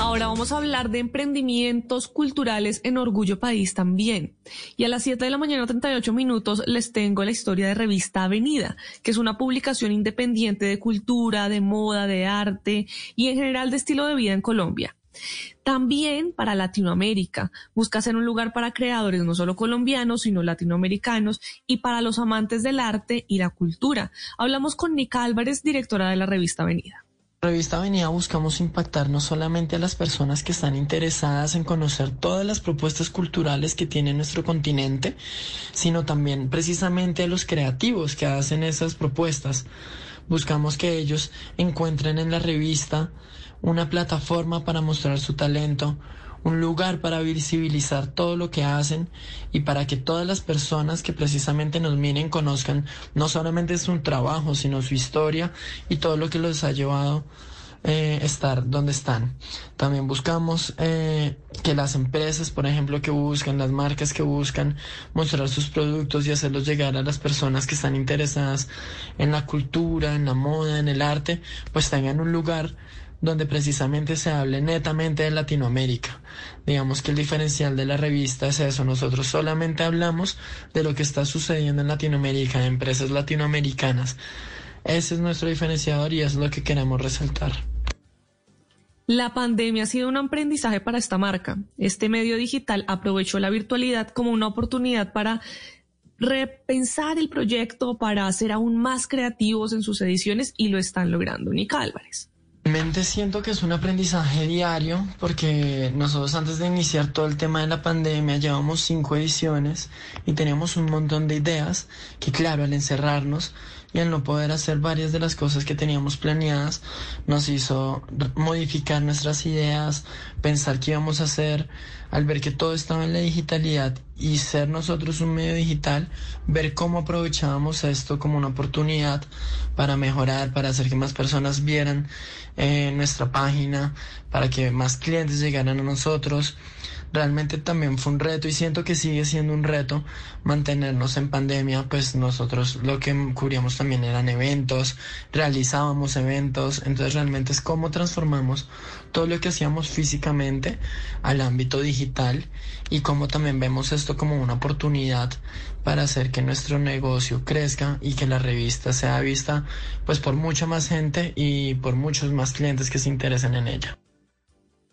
Ahora vamos a hablar de emprendimientos culturales en Orgullo País también. Y a las 7 de la mañana 38 minutos les tengo la historia de Revista Avenida, que es una publicación independiente de cultura, de moda, de arte y en general de estilo de vida en Colombia. También para Latinoamérica. Busca ser un lugar para creadores no solo colombianos, sino latinoamericanos y para los amantes del arte y la cultura. Hablamos con Nica Álvarez, directora de la revista Avenida. Revista Avenida buscamos impactar no solamente a las personas que están interesadas en conocer todas las propuestas culturales que tiene nuestro continente, sino también precisamente a los creativos que hacen esas propuestas. Buscamos que ellos encuentren en la revista una plataforma para mostrar su talento, un lugar para visibilizar todo lo que hacen y para que todas las personas que precisamente nos miren conozcan no solamente su trabajo, sino su historia y todo lo que los ha llevado eh, estar donde están. También buscamos eh, que las empresas, por ejemplo, que buscan, las marcas que buscan mostrar sus productos y hacerlos llegar a las personas que están interesadas en la cultura, en la moda, en el arte, pues tengan un lugar donde precisamente se hable netamente de Latinoamérica. Digamos que el diferencial de la revista es eso, nosotros solamente hablamos de lo que está sucediendo en Latinoamérica, de empresas latinoamericanas. Ese es nuestro diferenciador y es lo que queremos resaltar. La pandemia ha sido un aprendizaje para esta marca. Este medio digital aprovechó la virtualidad como una oportunidad para repensar el proyecto, para ser aún más creativos en sus ediciones y lo están logrando. Nica Álvarez. Realmente siento que es un aprendizaje diario porque nosotros antes de iniciar todo el tema de la pandemia llevamos cinco ediciones y teníamos un montón de ideas que claro, al encerrarnos y al no poder hacer varias de las cosas que teníamos planeadas nos hizo modificar nuestras ideas, pensar qué íbamos a hacer, al ver que todo estaba en la digitalidad y ser nosotros un medio digital, ver cómo aprovechábamos esto como una oportunidad para mejorar, para hacer que más personas vieran eh, nuestra página, para que más clientes llegaran a nosotros realmente también fue un reto y siento que sigue siendo un reto mantenernos en pandemia, pues nosotros lo que cubríamos también eran eventos, realizábamos eventos, entonces realmente es cómo transformamos todo lo que hacíamos físicamente al ámbito digital y cómo también vemos esto como una oportunidad para hacer que nuestro negocio crezca y que la revista sea vista pues por mucha más gente y por muchos más clientes que se interesen en ella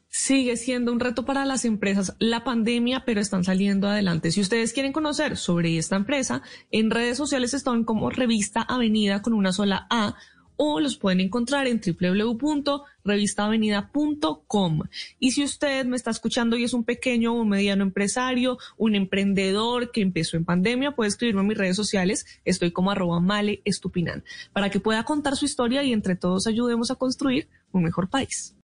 sigue siendo un reto para las empresas la pandemia, pero están saliendo adelante. Si ustedes quieren conocer sobre esta empresa, en redes sociales están como Revista Avenida con una sola A o los pueden encontrar en www.revistaavenida.com. Y si usted me está escuchando y es un pequeño o mediano empresario, un emprendedor que empezó en pandemia, puede escribirme en mis redes sociales. Estoy como arroba male estupinan para que pueda contar su historia y entre todos ayudemos a construir un mejor país.